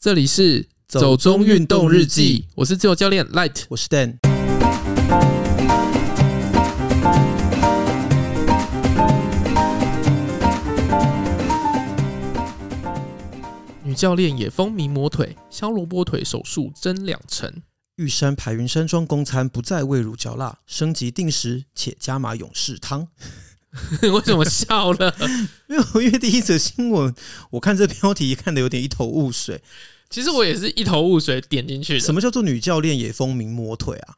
这里是走中运动日记，我是自由教练 Light，我是 Dan。女教练也风靡磨腿，削萝卜腿手术增两成。玉山排云山庄公餐不再味乳嚼蜡，升级定时且加码勇士汤。为什么笑了？因为因为第一则新闻，我看这标题看的有点一头雾水。其实我也是一头雾水点进去的。什么叫做女教练也风靡摸腿啊？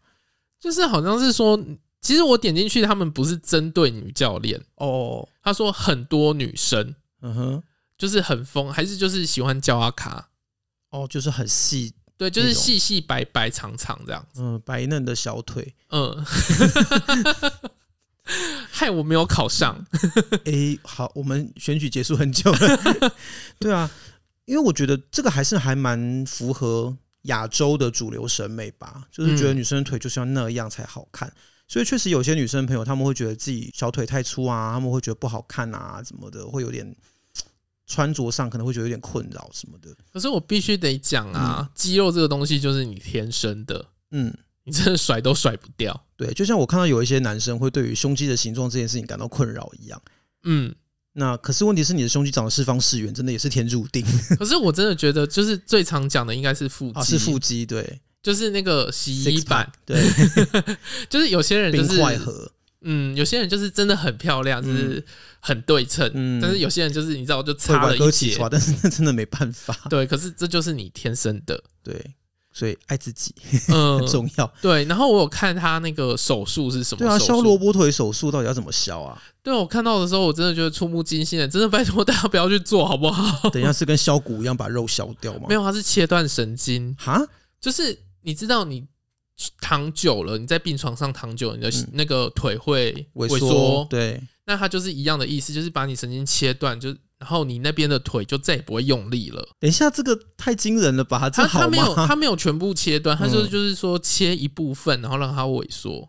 就是好像是说，其实我点进去，他们不是针对女教练哦。他说很多女生，嗯哼，就是很疯，还是就是喜欢叫阿卡？哦，就是很细，对，就是细细白白长长这样子，嗯，白嫩的小腿，嗯。害我没有考上。哎、欸，好，我们选举结束很久了。对啊，因为我觉得这个还是还蛮符合亚洲的主流审美吧，就是觉得女生的腿就是要那样才好看。嗯、所以确实有些女生朋友他们会觉得自己小腿太粗啊，他们会觉得不好看啊，怎么的，会有点穿着上可能会觉得有点困扰什么的。可是我必须得讲啊，嗯、肌肉这个东西就是你天生的，嗯。你真的甩都甩不掉，对，就像我看到有一些男生会对于胸肌的形状这件事情感到困扰一样，嗯，那可是问题是你的胸肌长得四方四圆，真的也是天注定。可是我真的觉得，就是最常讲的应该是腹肌，啊，是腹肌，对，就是那个洗衣板，对，就是有些人就是冰块盒，嗯，有些人就是真的很漂亮，就是很对称，嗯，但是有些人就是你知道就差了一截，但是那真的没办法，对，可是这就是你天生的，对。所以爱自己 很重要，嗯。对，然后我有看他那个手术是什么？对啊，削萝卜腿手术到底要怎么削啊？对，我看到的时候，我真的觉得触目惊心的，真的拜托大家不要去做好不好？等一下是跟削骨一样把肉削掉吗？没有，它是切断神经。哈，就是你知道，你躺久了，你在病床上躺久了，你的那个腿会萎缩。对，那它就是一样的意思，就是把你神经切断，就。然后你那边的腿就再也不会用力了。等一下，这个太惊人了吧？他他没有他没有全部切断，他就是就是说切一部分，然后让它萎缩。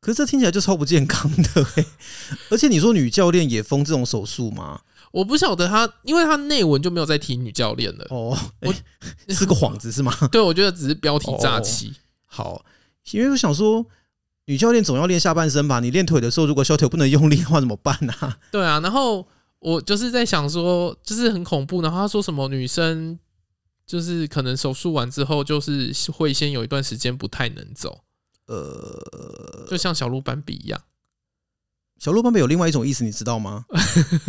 可是这听起来就超不健康的欸。而且你说女教练也封这种手术吗？我不晓得他，因为他内文就没有再提女教练了。哦，我 是个幌子是吗？对，我觉得只是标题诈欺。好，因为我想说，女教练总要练下半身吧？你练腿的时候，如果小腿不能用力的话，怎么办呢？对啊，然后。我就是在想说，就是很恐怖。然后他说什么女生就是可能手术完之后，就是会先有一段时间不太能走，呃，就像小鹿斑比一样。小鹿斑比有另外一种意思，你知道吗？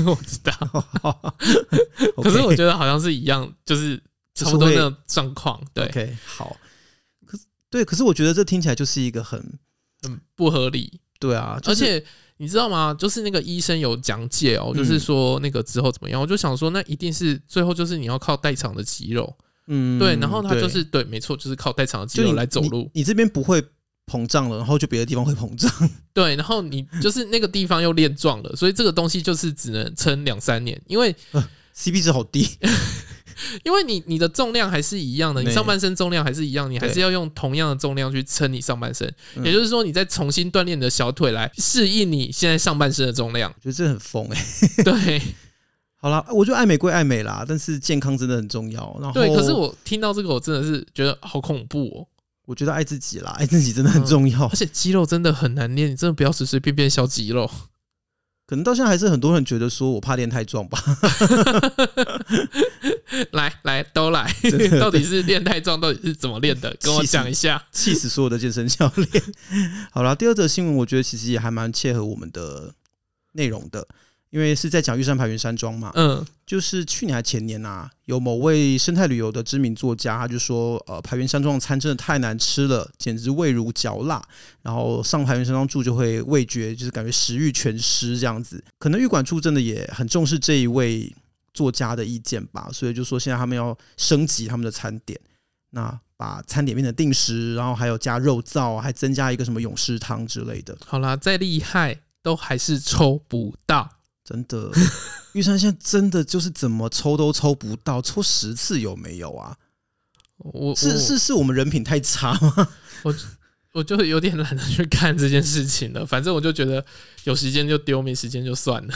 我知道，可是我觉得好像是一样，就是差不多那种状况。对，OK，好。可是对，可是我觉得这听起来就是一个很很不合理。对啊，而且。你知道吗？就是那个医生有讲解哦，就是说那个之后怎么样？我就想说，那一定是最后就是你要靠代偿的肌肉，嗯，对。然后他就是对，没错，就是靠代偿的肌肉来走路。你这边不会膨胀了，然后就别的地方会膨胀。对，然后你就是那个地方又练壮了，所以这个东西就是只能撑两三年，因为 CP 值好低。因为你你的重量还是一样的，你上半身重量还是一样，你还是要用同样的重量去撑你上半身。也就是说，你再重新锻炼你的小腿来适应你现在上半身的重量。我觉得这很疯哎。对，好啦，我觉得爱美归爱美啦，但是健康真的很重要。然后，对，可是我听到这个，我真的是觉得好恐怖哦。我觉得爱自己啦，爱自己真的很重要。而且肌肉真的很难练，你真的不要随随便便削肌肉。可能到现在还是很多人觉得说我怕练太壮吧。来来都来，到底是练太壮，到底是怎么练的？跟我讲一下，气死所有的健身教练。好了，第二则新闻，我觉得其实也还蛮切合我们的内容的。因为是在讲玉山排云山庄嘛，嗯，就是去年还前年呐、啊，有某位生态旅游的知名作家，他就说，呃，排云山庄的餐真的太难吃了，简直味如嚼蜡。然后上排云山庄住就会味觉就是感觉食欲全失这样子。可能玉管处真的也很重视这一位作家的意见吧，所以就说现在他们要升级他们的餐点，那把餐点变成定时，然后还有加肉燥，还增加一个什么勇士汤之类的。好啦，再厉害都还是抽不到。真的，玉山现在真的就是怎么抽都抽不到，抽十次有没有啊？我是是是我们人品太差吗？我我就有点懒得去看这件事情了。反正我就觉得有时间就丢，没时间就算了。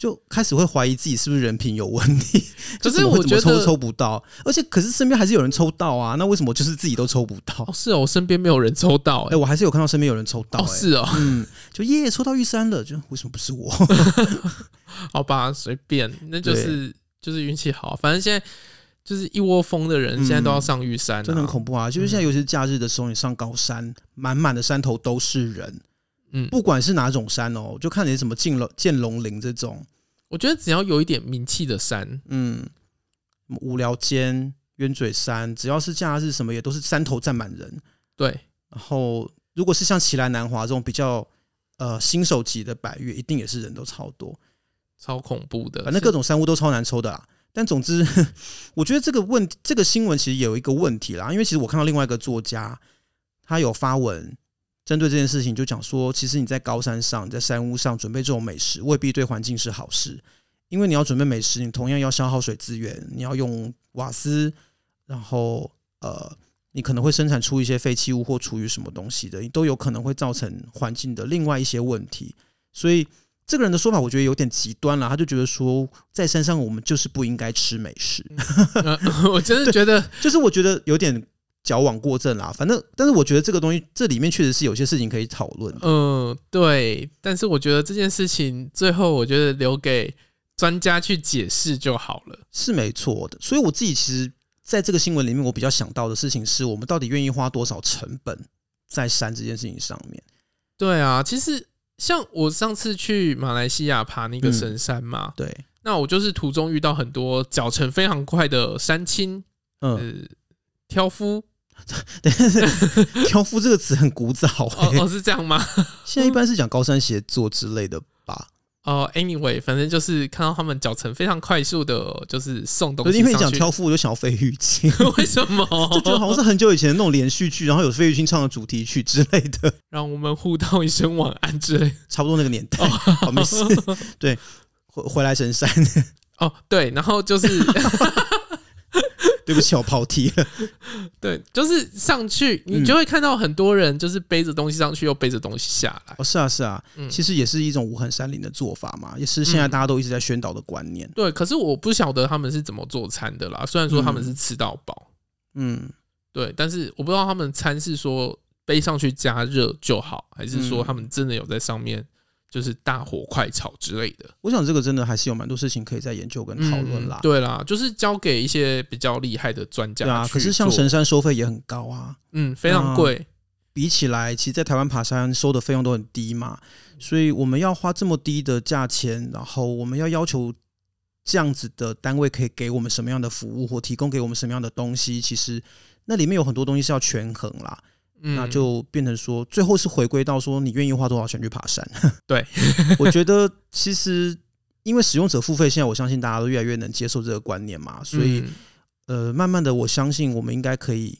就开始会怀疑自己是不是人品有问题，可是我怎么抽都抽不到，而且可是身边还是有人抽到啊，那为什么就是自己都抽不到？哦，是哦，我身边没有人抽到，欸，哎，我还是有看到身边有人抽到，欸，哦，是哦，嗯，就耶，抽到玉山了，就为什么不是我？好吧，随便，那就是就是运气好，反正现在就是一窝蜂的人，现在都要上玉山，啊嗯，真的很恐怖啊！就是现在，尤其是假日的时候，你上高山，满满的山头都是人。嗯，不管是哪种山哦，就看你什么进龙剑龙林这种，我觉得只要有一点名气的山，嗯，无聊间、冤嘴山，只要是假日什么也都是山头站满人。对，然后如果是像奇兰南华这种比较呃新手级的百越，一定也是人都超多，超恐怖的。反正各种山屋都超难抽的啦。但总之，我觉得这个问这个新闻其实有一个问题啦，因为其实我看到另外一个作家，他有发文。针对这件事情，就讲说，其实你在高山上，你在山屋上准备这种美食，未必对环境是好事。因为你要准备美食，你同样要消耗水资源，你要用瓦斯，然后呃，你可能会生产出一些废弃物或厨余什么东西的，你都有可能会造成环境的另外一些问题。所以这个人的说法，我觉得有点极端了。他就觉得说，在山上我们就是不应该吃美食。嗯呃、我真的觉得，就是我觉得有点。矫枉过正啦，反正，但是我觉得这个东西这里面确实是有些事情可以讨论。嗯，对，但是我觉得这件事情最后我觉得留给专家去解释就好了，是没错的。所以我自己其实在这个新闻里面，我比较想到的事情是我们到底愿意花多少成本在山这件事情上面。对啊，其实像我上次去马来西亚爬那个神山嘛，嗯、对，那我就是途中遇到很多脚程非常快的山青，嗯，呃、挑夫。对，挑夫这个词很古早、欸、哦，是这样吗？现在一般是讲高山协作之类的吧。哦，anyway，反正就是看到他们脚程非常快速的，就是送东西。因为你讲挑夫，我就想要费玉清，为什么？就觉得好像是很久以前的那种连续剧，然后有费玉清唱的主题曲之类的，让我们互道一声晚安之类，差不多那个年代。哦、好，没事。对，回回来神山。哦，对，然后就是。对不起，我跑题了。对，就是上去，你就会看到很多人，就是背着东西上去，又背着东西下来。哦，是啊，是啊，其实也是一种无痕山林的做法嘛，也是现在大家都一直在宣导的观念。对，可是我不晓得他们是怎么做餐的啦。虽然说他们是吃到饱，嗯，对，但是我不知道他们餐是说背上去加热就好，还是说他们真的有在上面。就是大火快炒之类的，我想这个真的还是有蛮多事情可以再研究跟讨论啦、嗯。对啦，就是交给一些比较厉害的专家。对啊，可是像神山收费也很高啊，嗯，非常贵。比起来，其实，在台湾爬山收的费用都很低嘛，所以我们要花这么低的价钱，然后我们要要求这样子的单位可以给我们什么样的服务或提供给我们什么样的东西，其实那里面有很多东西是要权衡啦。那就变成说，最后是回归到说，你愿意花多少钱去爬山？对，我觉得其实因为使用者付费，现在我相信大家都越来越能接受这个观念嘛，所以呃，慢慢的，我相信我们应该可以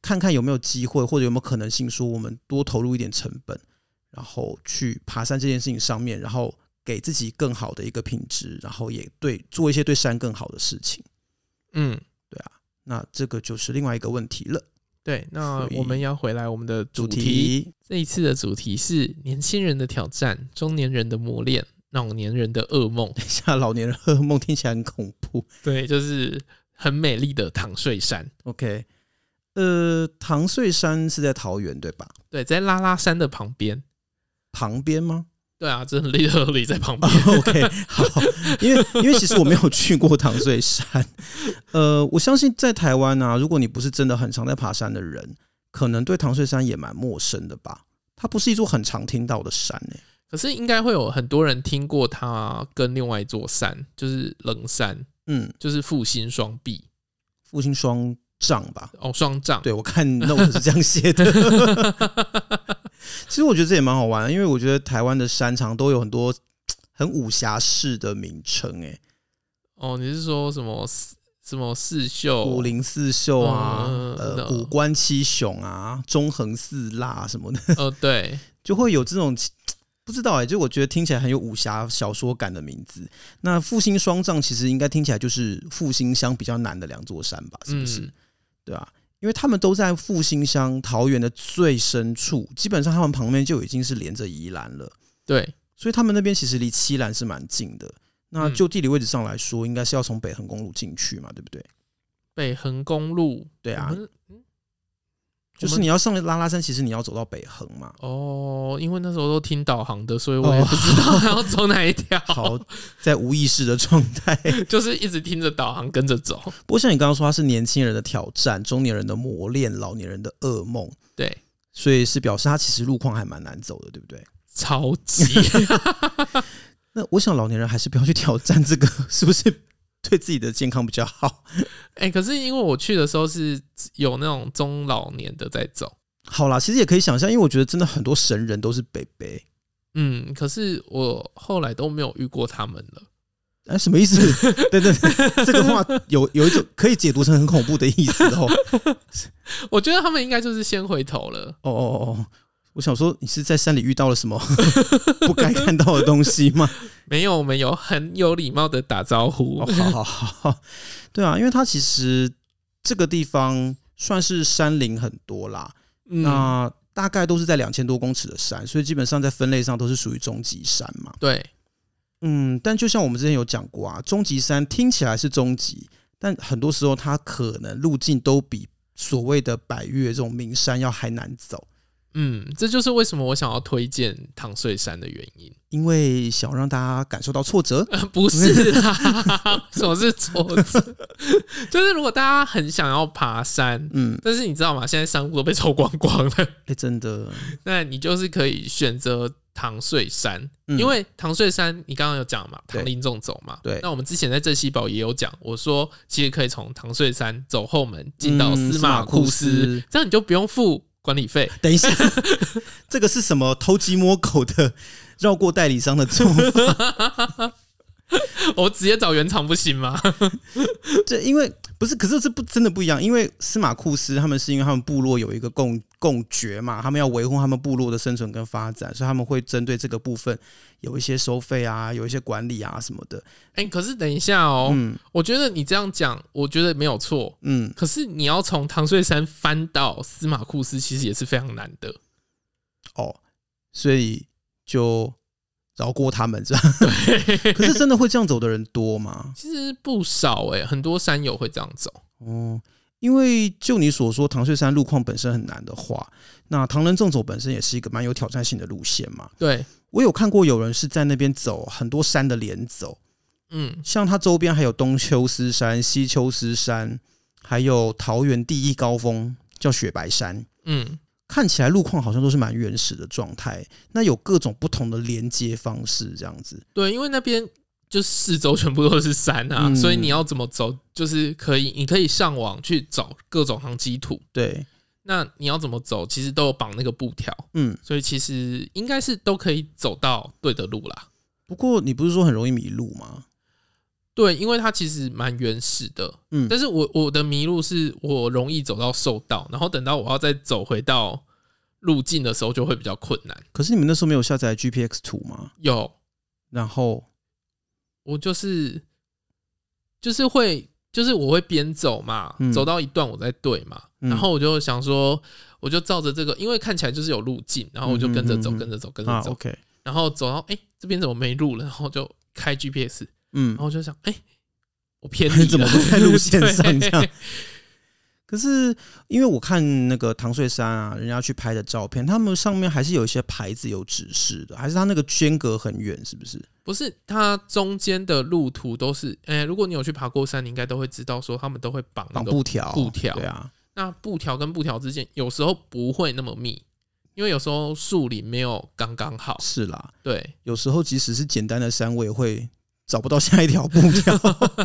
看看有没有机会，或者有没有可能性，说我们多投入一点成本，然后去爬山这件事情上面，然后给自己更好的一个品质，然后也对做一些对山更好的事情。嗯，对啊，那这个就是另外一个问题了。对，那我们要回来我们的主题。主题这一次的主题是年轻人的挑战、中年人的磨练、老年人的噩梦。等一下，老年人噩梦听起来很恐怖。对，就是很美丽的唐穗山。OK，呃，唐穗山是在桃园对吧？对，在拉拉山的旁边。旁边吗？对啊，这很 literally 在旁边。Oh, OK，好，因为因为其实我没有去过唐穗山，呃，我相信在台湾啊，如果你不是真的很常在爬山的人，可能对唐穗山也蛮陌生的吧。它不是一座很常听到的山诶、欸，可是应该会有很多人听过它跟另外一座山，就是冷山，嗯，就是复兴双臂，复兴双杖吧？哦，双杖，对，我看 note 是这样写的。其实我觉得这也蛮好玩的，因为我觉得台湾的山常都有很多 很武侠式的名称，哎，哦，你是说什么什么四秀、武林四秀啊，嗯、呃，五关七雄啊，中横四辣什么的，哦，对，就会有这种 不知道哎，就我觉得听起来很有武侠小说感的名字。那复兴双杖其实应该听起来就是复兴乡比较难的两座山吧？是不是？嗯、对吧？因为他们都在复兴乡桃园的最深处，基本上他们旁边就已经是连着宜兰了。对，所以他们那边其实离七兰是蛮近的。那就地理位置上来说，应该是要从北横公路进去嘛，对不对？北横公路，对啊。就是你要上拉拉山，其实你要走到北横嘛。哦，因为那时候都听导航的，所以我也不知道 要走哪一条。好，在无意识的状态，就是一直听着导航跟着走。不过像你刚刚说，它是年轻人的挑战，中年人的磨练，老年人的噩梦。对，所以是表示它其实路况还蛮难走的，对不对？超级。那我想老年人还是不要去挑战这个，是不是？对自己的健康比较好，哎、欸，可是因为我去的时候是有那种中老年的在走，好啦，其实也可以想象，因为我觉得真的很多神人都是北北，嗯，可是我后来都没有遇过他们了，哎、啊，什么意思？对对对，这个话有有一种可以解读成很恐怖的意思哦，我觉得他们应该就是先回头了，哦哦哦。我想说，你是在山里遇到了什么 不该看到的东西吗？没有，我们有，很有礼貌的打招呼。哦，好好好，对啊，因为它其实这个地方算是山林很多啦，嗯、那大概都是在两千多公尺的山，所以基本上在分类上都是属于中级山嘛。对，嗯，但就像我们之前有讲过啊，中级山听起来是中级，但很多时候它可能路径都比所谓的百越这种名山要还难走。嗯，这就是为什么我想要推荐唐穗山的原因，因为想让大家感受到挫折。呃、不是啦，什么是挫折？就是如果大家很想要爬山，嗯，但是你知道吗？现在山屋都被抽光光了。哎、欸，真的。那你就是可以选择唐穗山，嗯、因为唐穗山你刚刚有讲嘛，唐林纵走嘛。对。那我们之前在镇西堡也有讲，我说其实可以从唐穗山走后门进到司马库斯，嗯、库斯这样你就不用付。管理费？等一下，这个是什么偷鸡摸狗的绕过代理商的做法？我直接找原厂不行吗？这因为不是，可是这不真的不一样，因为司马库斯他们是因为他们部落有一个共共决嘛，他们要维护他们部落的生存跟发展，所以他们会针对这个部分有一些收费啊，有一些管理啊什么的。哎、欸，可是等一下哦，嗯，我觉得你这样讲，我觉得没有错，嗯，可是你要从唐穗山翻到司马库斯，其实也是非常难的。哦，所以就。绕过他们这样，对。可是真的会这样走的人多吗？其实不少哎、欸，很多山友会这样走。哦，因为就你所说，唐穗山路况本身很难的话，那唐人纵走本身也是一个蛮有挑战性的路线嘛。对，我有看过有人是在那边走很多山的连走，嗯，像它周边还有东丘斯山、西丘斯山，还有桃园第一高峰叫雪白山，嗯。看起来路况好像都是蛮原始的状态，那有各种不同的连接方式，这样子。对，因为那边就四周全部都是山啊，嗯、所以你要怎么走，就是可以，你可以上网去找各种航机图。对，那你要怎么走，其实都有绑那个布条。嗯，所以其实应该是都可以走到对的路啦。不过你不是说很容易迷路吗？对，因为它其实蛮原始的，嗯，但是我我的迷路是我容易走到兽道，然后等到我要再走回到路径的时候就会比较困难。可是你们那时候没有下载 GPX 图吗？有，然后我就是就是会就是我会边走嘛，嗯、走到一段我再对嘛，然后我就想说，我就照着这个，因为看起来就是有路径，然后我就跟着走，跟着走，跟着走，OK，然后走到哎、欸、这边怎么没路了，然后就开 GPS。嗯，然后就想，哎、欸，我偏 离怎么不在路线上这样？可是因为我看那个唐穗山啊，人家去拍的照片，他们上面还是有一些牌子有指示的，还是他那个间隔很远，是不是？不是，它中间的路途都是，哎、欸，如果你有去爬过山，你应该都会知道，说他们都会绑绑布条，布条，对啊。那布条跟布条之间有时候不会那么密，因为有时候树林没有刚刚好。是啦，对，有时候即使是简单的山，我也会。找不到下一条步调，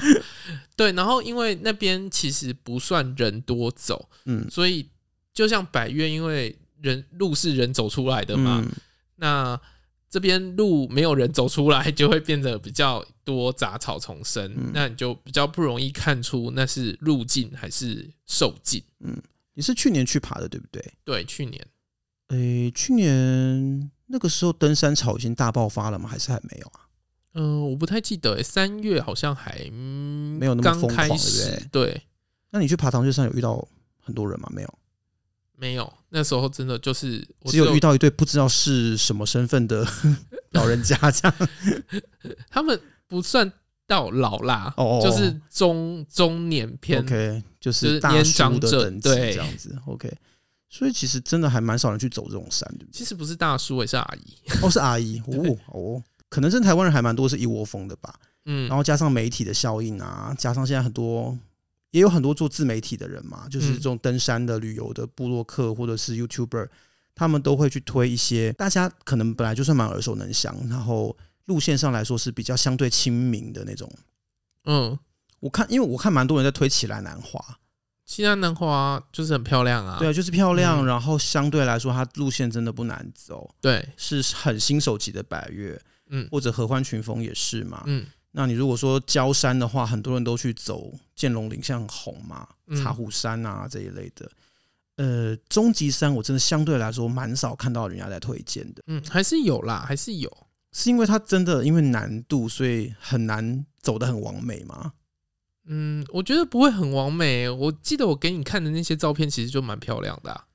对，然后因为那边其实不算人多走，嗯，所以就像百岳，因为人路是人走出来的嘛，嗯、那这边路没有人走出来，就会变得比较多杂草丛生，嗯、那你就比较不容易看出那是路径还是兽径。嗯，你是去年去爬的对不对？对，去年。诶、欸，去年那个时候登山潮已经大爆发了吗？还是还没有啊？嗯、呃，我不太记得，三月好像还、嗯、没有那么疯狂，对不对？对，那你去爬唐穗山有遇到很多人吗？没有，没有，那时候真的就是只，只有遇到一对不知道是什么身份的 老人家这样。他们不算到老啦，哦，就是中中年偏，OK，就是大叔的等级这样子，OK。所以其实真的还蛮少人去走这种山的。其实不是大叔，也是阿姨。哦，是阿姨。哦哦，可能真台湾人还蛮多是一窝蜂的吧。嗯，然后加上媒体的效应啊，加上现在很多也有很多做自媒体的人嘛，就是这种登山的、旅游的部落客或者是 YouTuber，他们都会去推一些大家可能本来就算蛮耳熟能详，然后路线上来说是比较相对亲民的那种。嗯，我看因为我看蛮多人在推起来南华。奇莱南华就是很漂亮啊，对，就是漂亮。嗯、然后相对来说，它路线真的不难走，对，是很新手级的百岳，嗯，或者合欢群峰也是嘛，嗯。那你如果说焦山的话，很多人都去走剑龙岭，像红嘛、茶壶山啊这一类的。呃，终极山我真的相对来说蛮少看到人家在推荐的，嗯，还是有啦，还是有，是因为它真的因为难度，所以很难走得很完美吗？嗯，我觉得不会很完美。我记得我给你看的那些照片，其实就蛮漂亮的啊。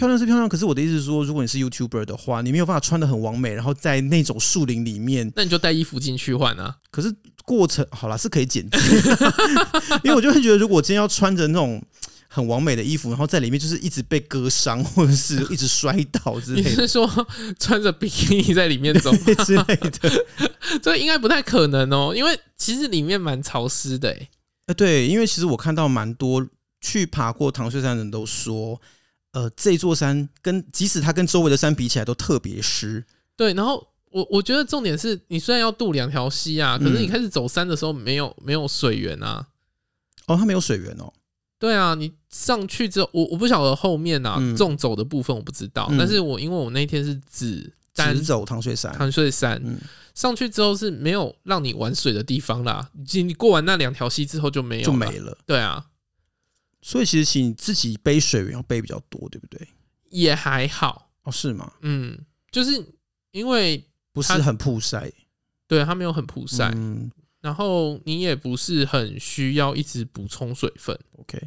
漂亮是漂亮，可是我的意思是说，如果你是 YouTuber 的话，你没有办法穿的很完美，然后在那种树林里面，那你就带衣服进去换啊。可是过程好啦，是可以剪辑，因为我就会觉得，如果我今天要穿着那种很完美的衣服，然后在里面就是一直被割伤，或者是一直摔倒之类的，你是说穿着比基尼在里面走 之类的？这应该不太可能哦，因为其实里面蛮潮湿的诶。对，因为其实我看到蛮多去爬过唐穗山的人都说，呃，这座山跟即使它跟周围的山比起来都特别湿。对，然后我我觉得重点是你虽然要渡两条溪啊，可是你开始走山的时候没有没有水源啊。哦，它没有水源哦。对啊，你上去之后，我我不晓得后面啊纵、嗯、走的部分我不知道，嗯、但是我因为我那天是只单走唐水山，唐水山。嗯上去之后是没有让你玩水的地方啦，你过完那两条溪之后就没有，就没了。对啊，所以其实你自己背水源要背比较多，对不对？也还好哦，是吗？嗯，就是因为不是很曝晒，对，它没有很曝晒，嗯，然后你也不是很需要一直补充水分。OK，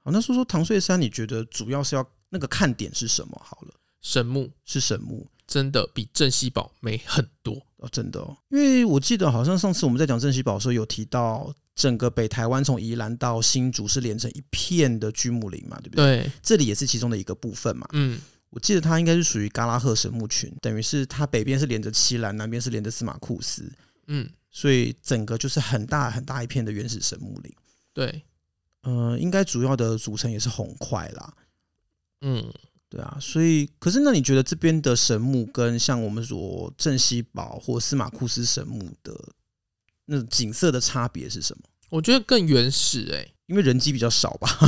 好，那说说唐穗山，你觉得主要是要那个看点是什么？好了，神木是神木。真的比镇西堡美很多哦，真的哦，因为我记得好像上次我们在讲镇西堡的时候有提到，整个北台湾从宜兰到新竹是连成一片的巨木林嘛，对不对？对，这里也是其中的一个部分嘛。嗯，我记得它应该是属于嘎拉赫神木群，等于是它北边是连着七兰，南边是连着司马库斯。嗯，所以整个就是很大很大一片的原始神木林。对，呃，应该主要的组成也是红块啦。嗯。对啊，所以可是那你觉得这边的神木跟像我们说镇西堡或司马库斯神木的那种景色的差别是什么？我觉得更原始哎、欸，因为人机比较少吧。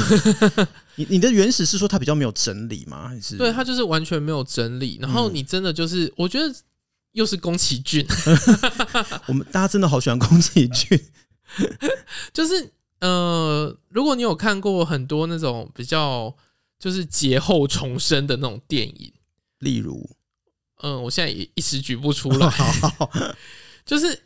你你的原始是说它比较没有整理吗？还是对它就是完全没有整理，然后你真的就是、嗯、我觉得又是宫崎骏，我们大家真的好喜欢宫崎骏，就是呃，如果你有看过很多那种比较。就是劫后重生的那种电影，例如，嗯，我现在也一时举不出来。就是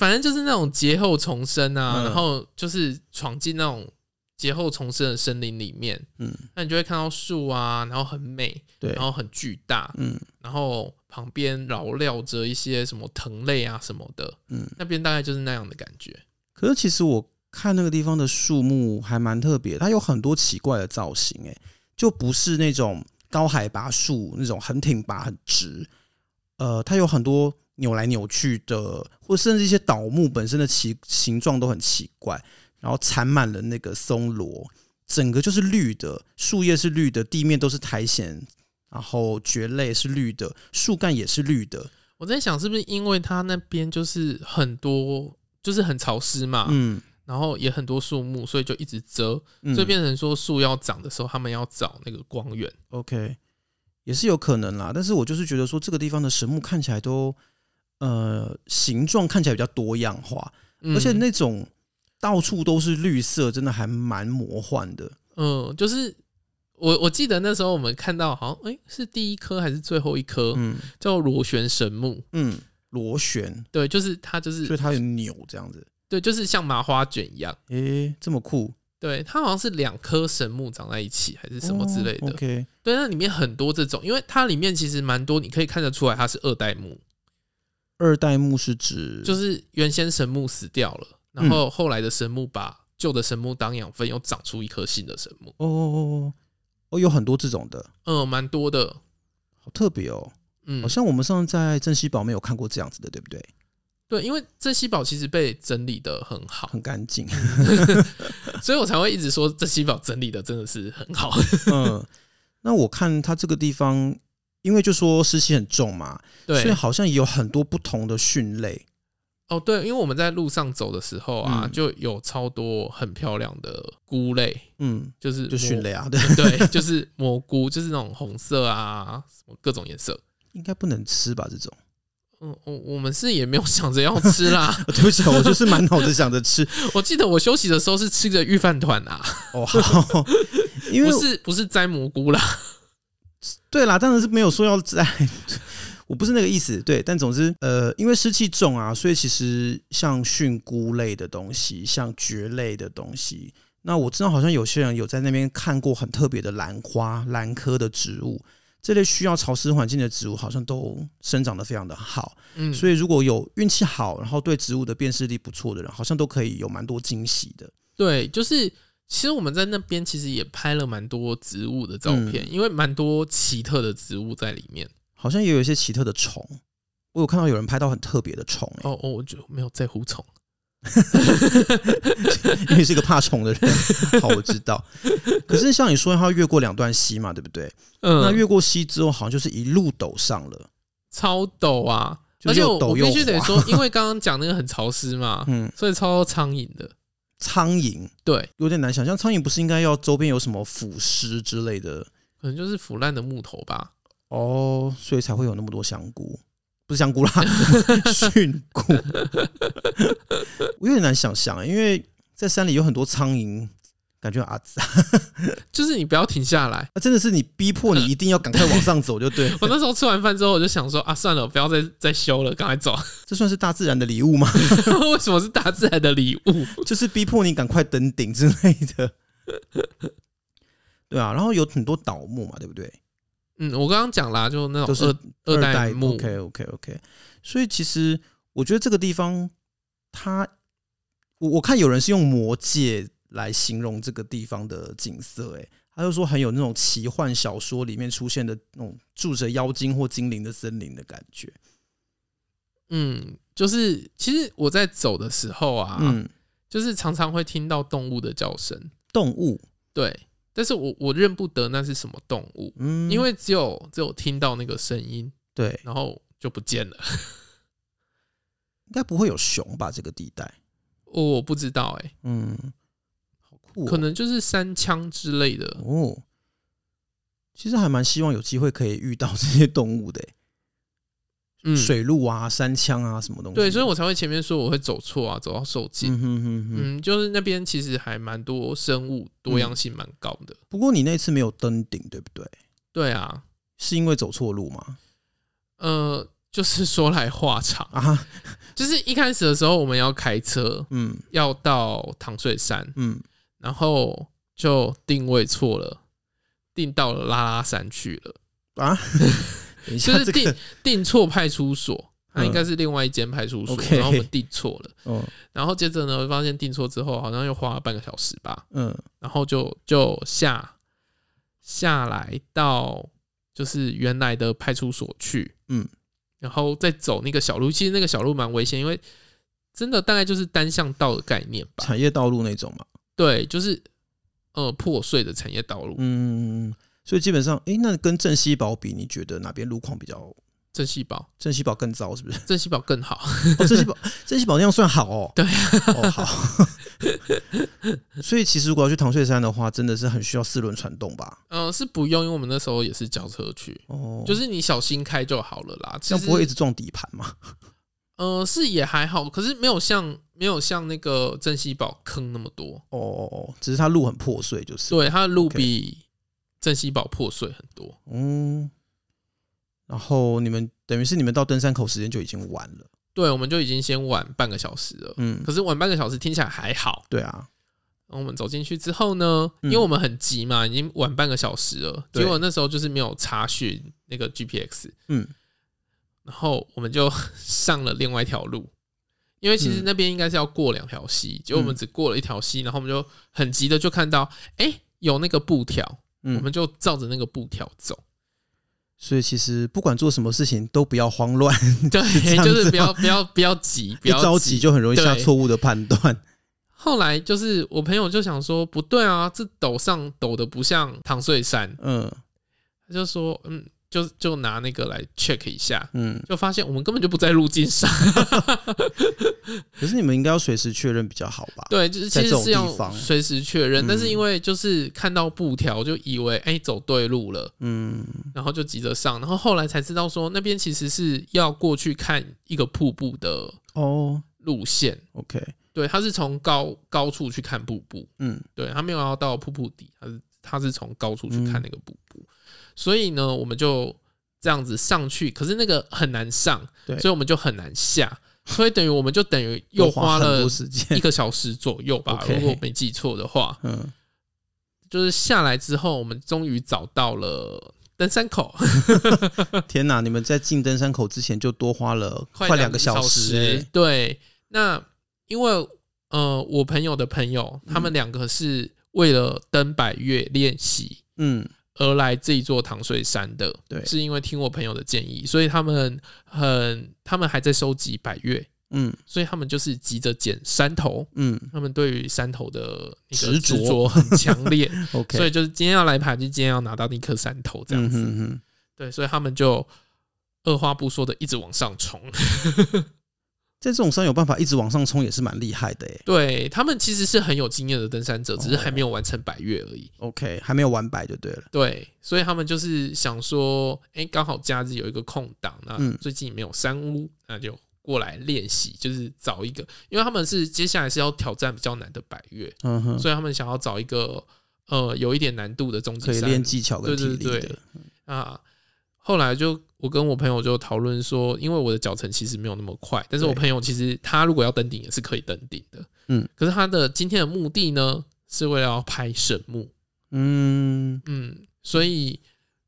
反正就是那种劫后重生啊，然后就是闯进那种劫后重生的森林里面，嗯，那你就会看到树啊，然后很美，对，然后很巨大，嗯，然后旁边绕绕着一些什么藤类啊什么的，嗯，那边大概就是那样的感觉。可是其实我看那个地方的树木还蛮特别，它有很多奇怪的造型，欸，就不是那种高海拔树那种很挺拔很直，呃，它有很多扭来扭去的，或甚至一些倒木本身的奇形状都很奇怪，然后缠满了那个松萝，整个就是绿的，树叶是绿的，地面都是苔藓，然后蕨类是绿的，树干也是绿的。我在想，是不是因为它那边就是很多，就是很潮湿嘛？嗯。然后也很多树木，所以就一直遮，嗯、所以变成说树要长的时候，他们要找那个光源。OK，也是有可能啦。但是我就是觉得说，这个地方的神木看起来都呃形状看起来比较多样化，嗯、而且那种到处都是绿色，真的还蛮魔幻的。嗯，就是我我记得那时候我们看到好像哎是第一颗还是最后一颗，嗯，叫螺旋神木。嗯，螺旋，对，就是它就是，所以它有扭这样子。对，就是像麻花卷一样。诶，这么酷！对，它好像是两棵神木长在一起，还是什么之类的。对，那里面很多这种，因为它里面其实蛮多，你可以看得出来它是二代目。二代目是指就是原先神木死掉了，然后后来的神木把旧的神木当养分，又长出一颗新的神木。哦哦哦，哦，有很多这种的，嗯，蛮多的，好特别哦。嗯，好像我们上次在镇西堡没有看过这样子的，对不对？对，因为镇西堡其实被整理的很好，很干净，所以我才会一直说镇西堡整理的真的是很好。嗯，那我看它这个地方，因为就说湿气很重嘛，对，所以好像也有很多不同的蕈类。哦，对，因为我们在路上走的时候啊，嗯、就有超多很漂亮的菇类，嗯，就是就蕈类啊，对对，就是蘑菇，就是那种红色啊，什么各种颜色，应该不能吃吧？这种。嗯，我我们是也没有想着要吃啦。对不起，我就是满脑子想着吃。我记得我休息的时候是吃着御饭团啊。哦，好，因为不是不是摘蘑菇啦。对啦，当然是没有说要在，我不是那个意思。对，但总之，呃，因为湿气重啊，所以其实像菌菇类的东西，像蕨类的东西，那我知道好像有些人有在那边看过很特别的兰花，兰科的植物。这类需要潮湿环境的植物，好像都生长得非常的好。嗯，所以如果有运气好，然后对植物的辨识力不错的人，好像都可以有蛮多惊喜的。对，就是其实我们在那边其实也拍了蛮多植物的照片，嗯，因为蛮多奇特的植物在里面，好像也有一些奇特的虫。我有看到有人拍到很特别的虫，欸，哦哦，我就没有在乎虫。因为是个怕虫的人，好，我知道。可是像你说，他要越过两段溪嘛，对不对？嗯。那越过溪之后，好像就是一路陡上了，超陡啊！而且我必须得说，因为刚刚讲那个很潮湿嘛，嗯，所以超多苍蝇的。苍蝇，对，有点难想象。苍蝇不是应该要周边有什么腐尸之类的？可能就是腐烂的木头吧。哦，所以才会有那么多香菇。不是香菇啦，菌菇，我有点难想象，因为在山里有很多苍蝇，感觉阿杂，就是你不要停下来，真的是你逼迫你一定要赶快往上走，就对。我那时候吃完饭之后，我就想说啊，算了，不要再 再修了，赶快走。这算是大自然的礼物吗？为什么是大自然的礼物？就是逼迫你赶快登顶之类的。对啊，然后有很多倒木嘛，对不对？嗯，我刚刚讲啦，就那种二二代木。OK OK OK。所以其实我觉得这个地方，它我我看有人是用魔界来形容这个地方的景色，哎，他就说很有那种奇幻小说里面出现的那种住着妖精或精灵的森林的感觉。嗯，就是其实我在走的时候啊，嗯，就是常常会听到动物的叫声。动物，对。但是我我认不得那是什么动物，嗯，因为只有只有听到那个声音，对，然后就不见了。应该不会有熊吧？这个地带，哦，我不知道，哎，嗯，可能就是三枪之类的哦。其实还蛮希望有机会可以遇到这些动物的。嗯，水鹿啊，山枪啊，什么东西？对，所以我才会前面说我会走错啊，走到受惊。嗯哼哼哼，嗯，就是那边其实还蛮多生物，多样性蛮高的。不过你那次没有登顶，对不对？对啊，是因为走错路吗？呃，就是说来话长 啊，就是一开始的时候我们要开车，嗯，要到糖穗山，嗯，然后就定位错了，定到了拉拉山去了啊。就是定定错派出所，那应该是另外一间派出所，然后我们定错了。嗯然后接着呢，发现定错之后，好像又花了半个小时吧。嗯，然后就就下下来到就是原来的派出所去。嗯，然后再走那个小路，其实那个小路蛮危险，因为真的大概就是单向道的概念吧，产业道路那种嘛。对，就是呃破碎的产业道路。嗯。所以基本上，哎、欸，那跟正西堡比，你觉得哪边路况比较？正西堡，正西堡更糟是不是？正西堡更好。哦，正西堡，正西堡那样算好哦。对，哦好。所以其实如果要去唐穗山的话，真的是很需要四轮传动吧？嗯、呃，是不用，因为我们那时候也是轿车去。哦，就是你小心开就好了啦。这样不会一直撞底盘吗？呃，是也还好，可是没有像没有像那个镇西堡坑那么多。哦哦哦，只是它路很破碎，就是。对，它的路比。镇西堡破碎很多，嗯，然后你们等于是你们到登山口时间就已经晚了，对，我们就已经先晚半个小时了，嗯，可是晚半个小时听起来还好，对啊，然后我们走进去之后呢，因为我们很急嘛，已经晚半个小时了，结果那时候就是没有查询那个 GPX，嗯，然后我们就 上了另外一条路，因为其实那边应该是要过两条溪，结果我们只过了一条溪，然后我们就很急的就看到，哎，有那个布条，我们就照着那个布条走。所以其实不管做什么事情都不要慌乱，对，就是不要不要不要急，不要着急就很容易下错误的判断。后来就是我朋友就想说，不对啊，这陡上陡的不像唐穗山，嗯，他就说，嗯。就就拿那个来 check 一下，嗯，就发现我们根本就不在路径上。可是你们应该要随时确认比较好吧？对，就是其实是要随时确认，但是因为就是看到布条就以为哎、欸、走对路了，嗯，然后就急着上，然后后来才知道说那边其实是要过去看一个瀑布的哦路线。OK，对，他是从高高处去看瀑布，嗯，对他没有要到瀑布底，他是他是从高处去看那个瀑布。所以呢，我们就这样子上去，可是那个很难上，对，所以我们就很难下，所以等于我们就等于又花了一个小时左右吧，如果我没记错的话，嗯，就是下来之后，我们终于找到了登山口。天哪！你们在进登山口之前就多花了快两个小时，欸，对，那因为呃，我朋友的朋友，他们两个是为了登百岳练习，嗯。而来这一座唐水山的，对，是因为听我朋友的建议，所以他们很，他们还在收集百越，嗯，所以他们就是急着捡山头，嗯，他们对于山头的执着。很强烈，OK，所以就是今天要来爬，就今天要拿到那颗山头这样子，嗯哼哼，对，所以他们就二话不说的一直往上冲。在这种山有办法一直往上冲，也是蛮厉害的诶。对，他们其实是很有经验的登山者，只是还没有完成百越而已。OK，还没有完百就对了。对，所以他们就是想说，哎，刚好假日有一个空档，那最近没有山屋，那就过来练习，就是找一个，因为他们是接下来是要挑战比较难的百越，嗯哼，所以他们想要找一个呃有一点难度的终极山，可以练技巧跟体力的。啊。后来就我跟我朋友就讨论说，因为我的脚程其实没有那么快，但是我朋友其实他如果要登顶也是可以登顶的，嗯，可是他的今天的目的呢是为了要拍神木，嗯。嗯，所以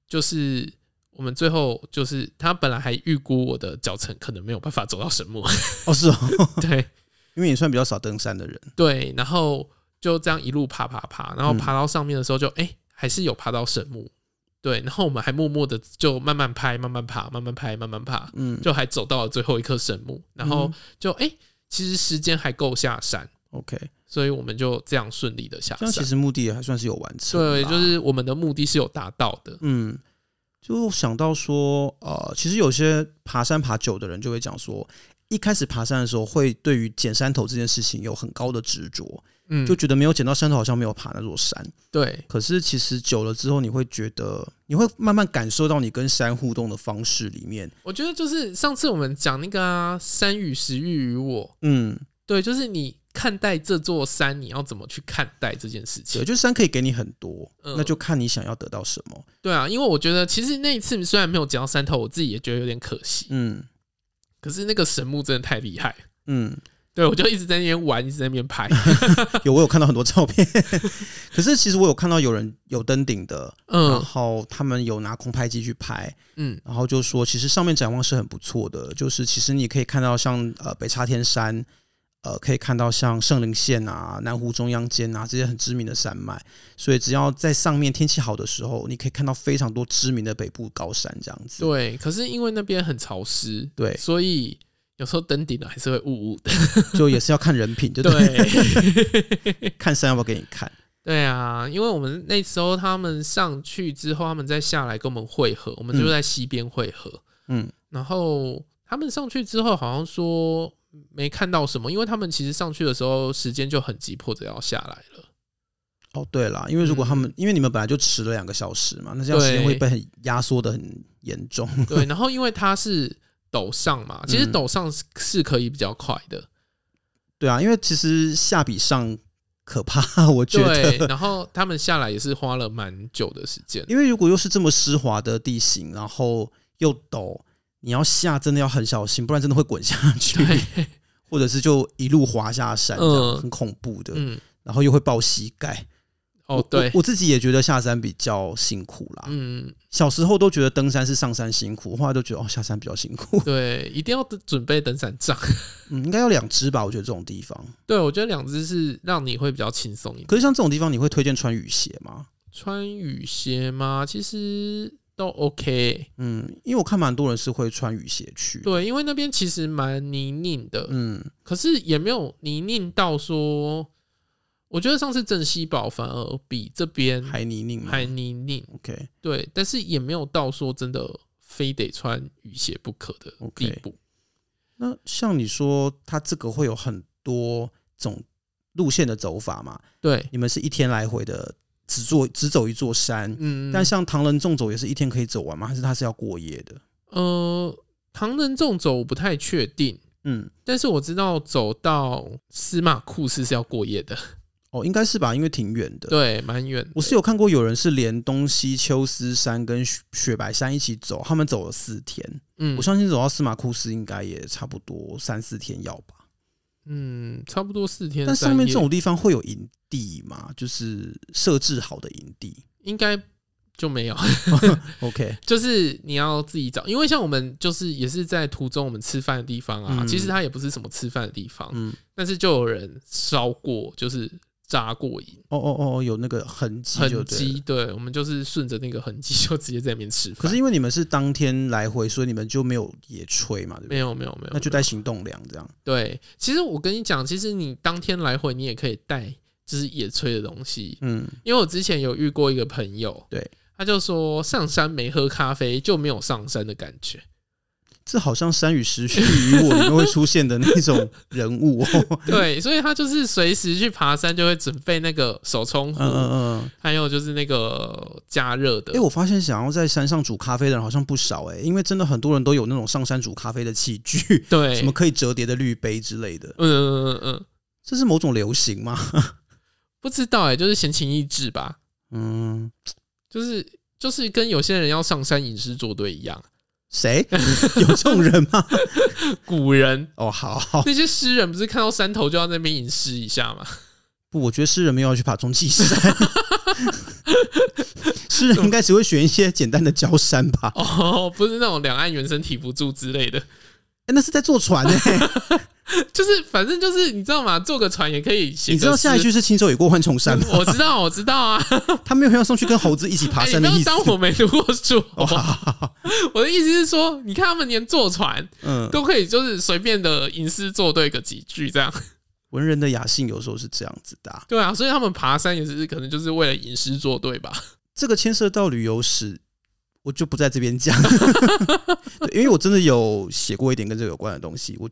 就是我们最后就是他本来还预估我的脚程可能没有办法走到神木，哦是哦，对，因为你算比较少登山的人，对，然后就这样一路爬爬爬，然后爬到上面的时候就哎、欸、还是有爬到神木。对，然后我们还默默的就慢慢拍，慢慢爬，慢慢拍，慢慢爬，嗯，就还走到了最后一棵神木，然后就哎、欸，其实时间还够下山，OK，所以我们就这样顺利的下山。其实目的也还算是有完成，对，就是我们的目的是有达到的，嗯，就想到说，呃，其实有些爬山爬久的人就会讲说，一开始爬山的时候会对于捡山头这件事情有很高的执着。嗯，就觉得没有捡到山头，好像没有爬那座山。对，可是其实久了之后，你会觉得，你会慢慢感受到你跟山互动的方式里面。我觉得就是上次我们讲那个啊，山与石玉与我，嗯，对，就是你看待这座山，你要怎么去看待这件事情？对，就是山可以给你很多，那就看你想要得到什么。对啊，因为我觉得其实那一次虽然没有捡到山头，我自己也觉得有点可惜。嗯，可是那个神木真的太厉害。嗯。对，我就一直在那边玩，一直在那边拍。有，我有看到很多照片。可是其实我有看到有人有登顶的，嗯，然后他们有拿空拍机去拍，嗯，然后就说其实上面展望是很不错的，就是其实你可以看到像呃北叉天山，呃，可以看到像圣灵线啊、南湖中央间啊这些很知名的山脉，所以只要在上面天气好的时候，你可以看到非常多知名的北部高山这样子。对，可是因为那边很潮湿，对，所以。有时候登顶了还是会雾雾的，就也是要看人品，就对，对 看山要不要给你看。对啊，因为我们那时候他们上去之后，他们再下来跟我们会合，我们就在西边会合。嗯，然后他们上去之后好像说没看到什么，因为他们其实上去的时候时间就很急迫着要下来了。哦，对啦，因为如果他们、嗯、因为你们本来就迟了两个小时嘛，那这样时间会被很压缩的很严重。对，然后因为他是。陡上嘛，其实陡上是可以比较快的，嗯，对啊，因为其实下比上可怕，我觉得。对，然后他们下来也是花了蛮久的时间，因为如果又是这么湿滑的地形，然后又陡，你要下真的要很小心，不然真的会滚下去，或者是就一路滑下山，嗯很恐怖的。嗯，然后又会抱膝盖。哦，对，我自己也觉得下山比较辛苦啦。嗯，小时候都觉得登山是上山辛苦，后来都觉得哦，下山比较辛苦。对，一定要准备登山杖。嗯，应该要两只吧？我觉得这种地方。对，我觉得两只是让你会比较轻松一点。可是像这种地方，你会推荐穿雨鞋吗？穿雨鞋吗？其实都 OK。嗯，因为我看蛮多人是会穿雨鞋去。对，因为那边其实蛮泥泞的。嗯，可是也没有泥泞到说。我觉得上次镇西堡反而比这边还泥泞，还泥泞。OK，对，但是也没有到说真的非得穿雨鞋不可的地步。Okay. 那像你说，它这个会有很多种路线的走法嘛？对，你们是一天来回的，只做只走一座山。嗯，但像唐人纵走也是一天可以走完吗？还是它是要过夜的？呃，唐人纵走我不太确定。嗯，但是我知道走到司马库斯是要过夜的。哦，应该是吧，因为挺远的。对，蛮远。我是有看过有人是连东西秋斯山跟雪白山一起走，他们走了四天。嗯，我相信走到司马库斯应该也差不多三四天要吧。嗯，差不多四天。但上面这种地方会有营地吗？就是设置好的营地？应该就没有。OK，就是你要自己找，因为像我们就是也是在途中我们吃饭的地方啊，嗯、其实它也不是什么吃饭的地方。嗯，但是就有人烧过，就是。扎过营哦哦哦，有那个痕迹，痕迹，对，我们就是顺着那个痕迹，就直接在那边吃。可是因为你们是当天来回，所以你们就没有野炊嘛？对不对？没有没有没有，那就带行动粮这样。对，其实我跟你讲，其实你当天来回，你也可以带就是野炊的东西。嗯，因为我之前有遇过一个朋友，对，他就说上山没喝咖啡就没有上山的感觉。这好像山与时序与我里面会出现的那种人物哦。对，所以他就是随时去爬山，就会准备那个手冲壶，嗯嗯嗯，还有就是那个加热的。哎，我发现想要在山上煮咖啡的人好像不少哎，因为真的很多人都有那种上山煮咖啡的器具，对，什么可以折叠的滤杯之类的。嗯嗯嗯嗯，这是某种流行吗？不知道哎，就是闲情逸致吧。嗯，就是就是跟有些人要上山饮食作对一样。谁 有这种人吗？古人哦，好，好，那些诗人不是看到山头就要在那边吟诗一下吗？不，我觉得诗人没有要去爬中继山，诗人应该只会选一些简单的礁山吧？哦，不是那种两岸猿声啼不住之类的，哎、欸，那是在坐船呢、欸。就是，反正就是，你知道吗？坐个船也可以写。你知道下一句是“轻舟已过万重山”吗？我知道，我知道啊。他没有要送去跟猴子一起爬山的 意思。当我没读过书。我的意思是说，你看他们连坐船，嗯，都可以就是随便的吟诗作对个几句这样。文人的雅兴有时候是这样子的。对啊，所以他们爬山也是可能就是为了吟诗作对吧？这个牵涉到旅游史，我就不在这边讲，因为我真的有写过一点跟这个有关的东西。我。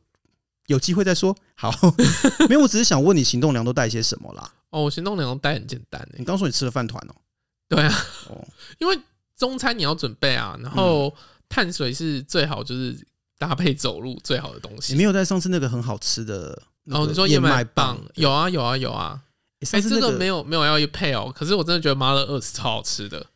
有机会再说。好，没有，我只是想问你，行动粮都带些什么啦？哦，我行动粮都带很简单。你刚说你吃了饭团哦？对啊，哦，因为中餐你要准备啊，然后碳水是最好就是搭配走路最好的东西。你没有带上次那个很好吃的哦？你说燕麦棒？有啊，有啊，有啊。哎，这个没有没有要配哦，可是我真的觉得妈的饿死超好吃的。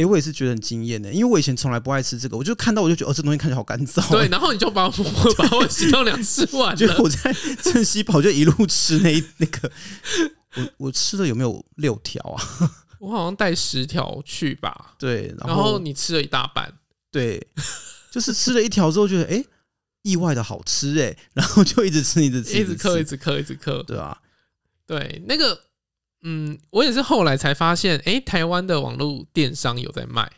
哎、欸，我也是觉得很惊艳的，因为我以前从来不爱吃这个，我就看到我就觉得哦，这东西看起来好干燥。对，然后你就把我 把我行动粮吃完了。就我在镇西跑就一路吃那一那个，我我吃了有没有六条啊？我好像带十条去吧。对，然后，然后你吃了一大半。对，就是吃了一条之后觉得哎、欸，意外的好吃哎，然后就一直吃一直吃，一直嗑一直嗑一直嗑，对啊，对，那个。嗯，我也是后来才发现，哎、欸，台湾的网络电商有在卖。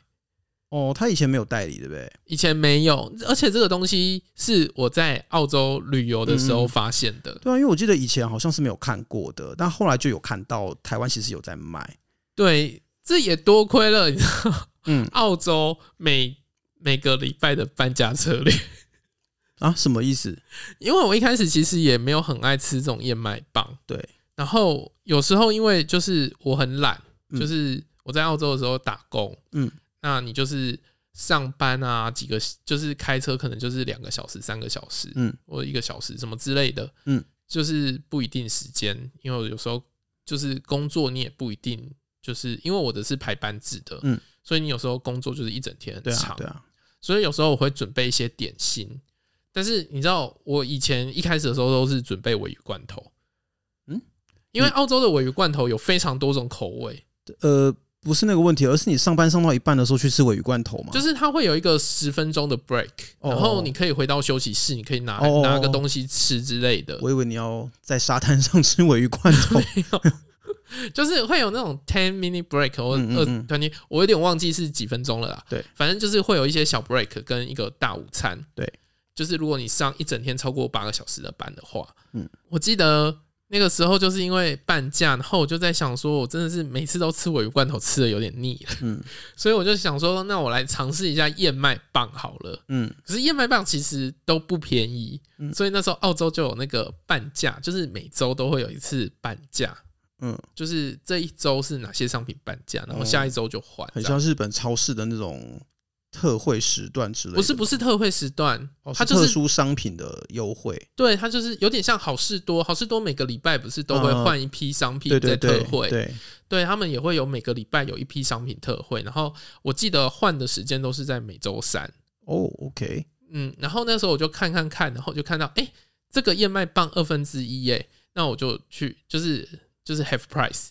哦，他以前没有代理，对不对？以前没有，而且这个东西是我在澳洲旅游的时候发现的。嗯、对啊，因为我记得以前好像是没有看过的，但后来就有看到台湾其实有在卖。对，这也多亏了你知道，嗯，澳洲每每个礼拜的搬家策略啊，什么意思？因为我一开始其实也没有很爱吃这种燕麦棒，对。然后有时候因为就是我很懒，就是我在澳洲的时候打工，嗯，那你就是上班啊，几个就是开车可能就是两个小时、三个小时，嗯，或一个小时什么之类的，嗯，就是不一定时间，因为有时候就是工作你也不一定，就是因为我的是排班制的，嗯，所以你有时候工作就是一整天很长，对啊，所以有时候我会准备一些点心，但是你知道我以前一开始的时候都是准备鲔鱼罐头。因为澳洲的鮪鱼罐头有非常多种口味。呃，不是那个问题，而是你上班上到一半的时候去吃鮪鱼罐头嘛？就是它会有一个十分钟的 break，然后你可以回到休息室，你可以拿拿个东西吃之类的。我以为你要在沙滩上吃鮪鱼罐头。就是会有那种 ten minute break 或二十分，我有点忘记是几分钟了啦。对，反正就是会有一些小 break 跟一个大午餐。对，就是如果你上一整天超过八个小时的班的话，嗯，我记得那个时候就是因为半价，然后我就在想说，我真的是每次都吃鮪鱼罐头吃的有点腻了，嗯，所以我就想说，那我来尝试一下燕麦棒好了，嗯，可是燕麦棒其实都不便宜，嗯，所以那时候澳洲就有那个半价，就是每周都会有一次半价。嗯，就是这一周是哪些商品半价，然后下一周就换，很像日本超市的那种特惠时段之类的。不是不是特惠时段，它就是特殊商品的优惠。对，它就是有点像好事多，好事多每个礼拜不是都会换一批商品在特惠？对，对他们也会有每个礼拜有一批商品特惠。然后我记得换的时间都是在每周三。哦，OK，嗯，然后那时候我就看看看，然后就看到哎，这个燕麦棒二分之一，哎，那我就去就是。就是 half price，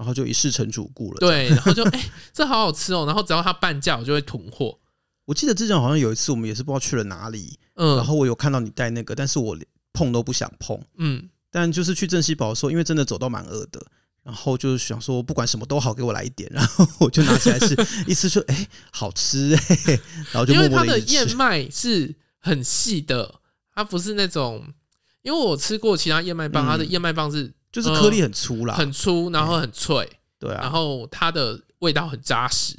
然后就一试成主顾了。对，然后就哎、欸，这好好吃哦。然后只要它半价，我就会囤货。我记得之前好像有一次，我们也是不知道去了哪里，嗯，然后我有看到你带那个，但是我连碰都不想碰，嗯。但就是去镇西堡的时候，因为真的走到蛮饿的，然后就是想说不管什么都好，给我来一点，然后我就拿起来吃，一吃就哎、欸、好吃哎、欸，然后就因为它的燕麦是很细的，它不是那种，因为我吃过其他燕麦棒，它的燕麦棒是。就是颗粒很粗啦，很粗，然后很脆，对啊，然后它的味道很扎实，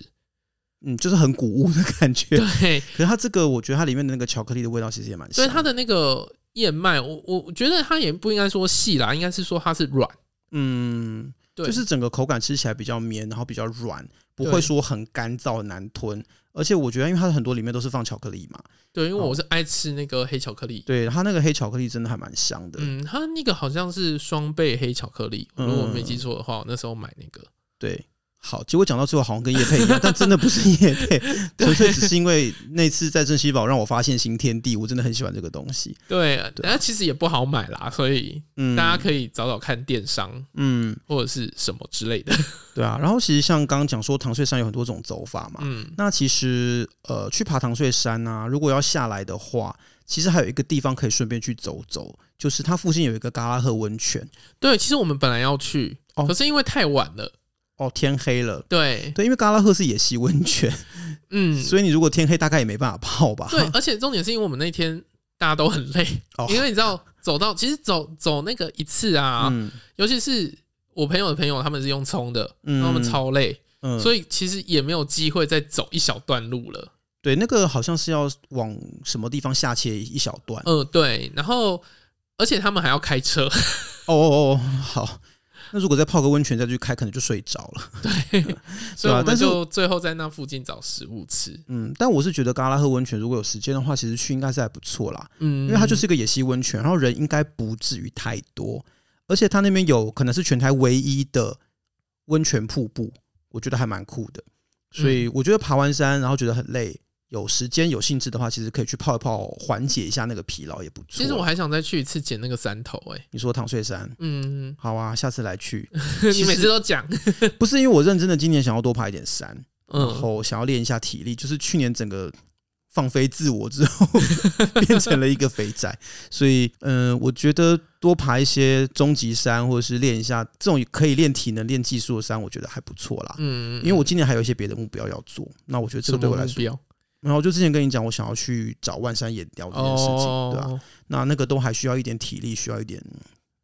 嗯，就是很谷物的感觉，对。可是它这个，我觉得它里面的那个巧克力的味道其实也蛮香。所以它的那个燕麦，我我觉得它也不应该说细啦，应该是说它是软，嗯，对，就是整个口感吃起来比较绵，然后比较软，不会说很干燥难吞。而且我觉得，因为它很多里面都是放巧克力嘛。对，因为我是爱吃那个黑巧克力。哦、对，它那个黑巧克力真的还蛮香的。嗯，它那个好像是双倍黑巧克力，如果我没记错的话，我那时候买那个。对。好，结果讲到最后好像跟叶配一样，但真的不是叶配，纯粹只是因为那次在镇西堡让我发现新天地，我真的很喜欢这个东西。对，对，它其实也不好买啦，所以大家可以找找看电商，嗯，或者是什么之类的。对啊，然后其实像刚刚讲说唐穗山有很多种走法嘛，嗯，那其实呃去爬唐穗山啊，如果要下来的话，其实还有一个地方可以顺便去走走，就是它附近有一个嘎拉赫温泉。对，其实我们本来要去，可是因为太晚了。哦，天黑了。对对，因为嘎拉赫是野溪温泉，嗯，所以你如果天黑，大概也没办法泡吧。对，而且重点是因为我们那天大家都很累，哦、因为你知道走到其实走走那个一次啊，嗯、尤其是我朋友的朋友，他们是用冲的，嗯、他们超累，嗯、所以其实也没有机会再走一小段路了。对，那个好像是要往什么地方下切一小段。嗯，对，然后而且他们还要开车。哦哦哦，好。那如果再泡个温泉再去开，可能就睡着了。对，所以我们就最后在那附近找食物吃。嗯，但我是觉得嘎拉赫温泉如果有时间的话，其实去应该是还不错啦。嗯，因为它就是一个野溪温泉，然后人应该不至于太多，而且它那边有可能是全台唯一的温泉瀑布，我觉得还蛮酷的。所以我觉得爬完山然后觉得很累。有时间有兴致的话，其实可以去泡一泡，缓解一下那个疲劳也不错。其实我还想再去一次捡那个山头，哎，你说唐穗山？嗯，好啊，下次来去。你每次都讲，不是因为我认真的，今年想要多爬一点山，然后想要练一下体力。就是去年整个放飞自我之后，变成了一个肥仔，所以嗯，我觉得多爬一些终极山，或者是练一下这种可以练体能、练技术的山，我觉得还不错啦。嗯，因为我今年还有一些别的目标要做，那我觉得这个对我来说。然后就之前跟你讲，我想要去找万山岩雕这件事情，对吧、啊？那那个都还需要一点体力，需要一点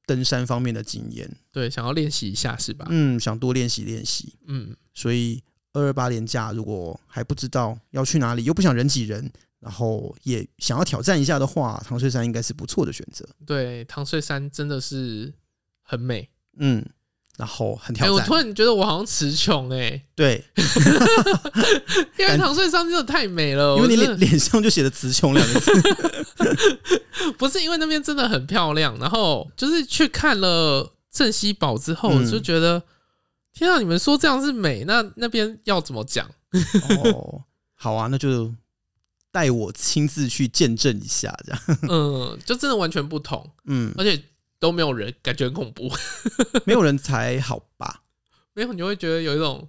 登山方面的经验。对，想要练习一下是吧？嗯，想多练习练习。嗯，所以二二八连假如果还不知道要去哪里，又不想人挤人，然后也想要挑战一下的话，唐翠山应该是不错的选择。对，唐翠山真的是很美。嗯。然后很挑战、欸，我突然觉得我好像词穷哎，对，因为唐穗山真的太美了，因为你脸脸上就写的词穷两个字，不是因为那边真的很漂亮，然后就是去看了镇西堡之后，就觉得、嗯、天啊，你们说这样是美，那那边要怎么讲？哦，好啊，那就带我亲自去见证一下，这样，嗯，就真的完全不同，嗯，而且。都没有人，感觉很恐怖。没有人才好吧？没有，你会觉得有一种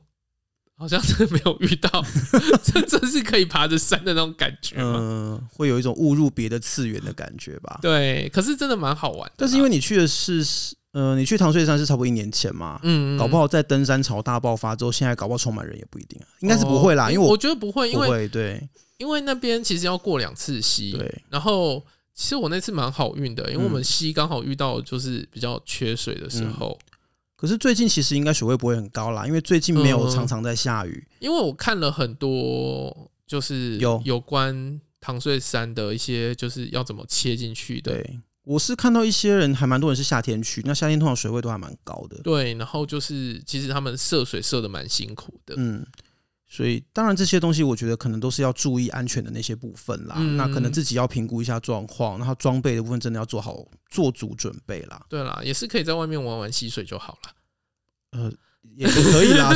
好像是没有遇到，这真是可以爬着山的那种感觉。嗯、呃，会有一种误入别的次元的感觉吧？对，可是真的蛮好玩的。但是因为你去的是。呃，你去唐翠山是差不多一年前嘛？嗯，嗯，搞不好在登山潮大爆发之后，现在搞不好充满人也不一定啊，应该是不会啦，哦、因为我，我觉得不会，因为不会对，因为那边其实要过两次溪，对，然后其实我那次蛮好运的，因为我们溪刚好遇到就是比较缺水的时候。嗯、可是最近其实应该水位不会很高啦，因为最近没有常常在下雨。嗯、因为我看了很多，就是有有关唐翠山的一些，就是要怎么切进去的。对。我是看到一些人，还蛮多人是夏天去，那夏天通常水位都还蛮高的。对，然后就是其实他们涉水涉的蛮辛苦的。嗯，所以当然这些东西，我觉得可能都是要注意安全的那些部分啦。嗯、那可能自己要评估一下状况，然后装备的部分真的要做好做足准备啦。对啦，也是可以在外面玩玩溪水就好了。呃，也可以啦。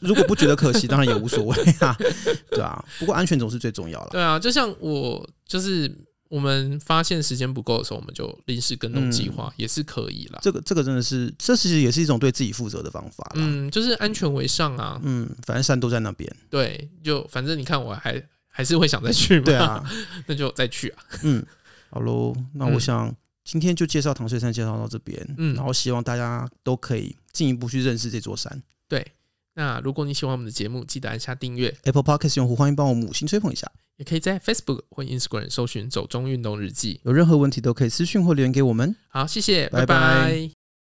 如果不觉得可惜，当然也无所谓啊。对啊，不过安全总是最重要了。对啊，就像我就是。我们发现时间不够的时候，我们就临时跟动计划，也是可以啦。这个这个真的是，这其实也是一种对自己负责的方法啦。嗯，就是安全为上啊。嗯，反正山都在那边。对，就反正你看，我还还是会想再去嘛。对啊，那就再去啊。嗯，好喽。那我想今天就介绍唐翠山，介绍到这边。嗯，然后希望大家都可以进一步去认识这座山。对。那如果你喜欢我们的节目，记得按下订阅。Apple Podcast 用户欢迎帮我们五星吹捧一下。也可以在 Facebook 或 Instagram 搜寻“走中运动日记”，有任何问题都可以私讯或留言给我们。好，谢谢，拜拜。拜拜。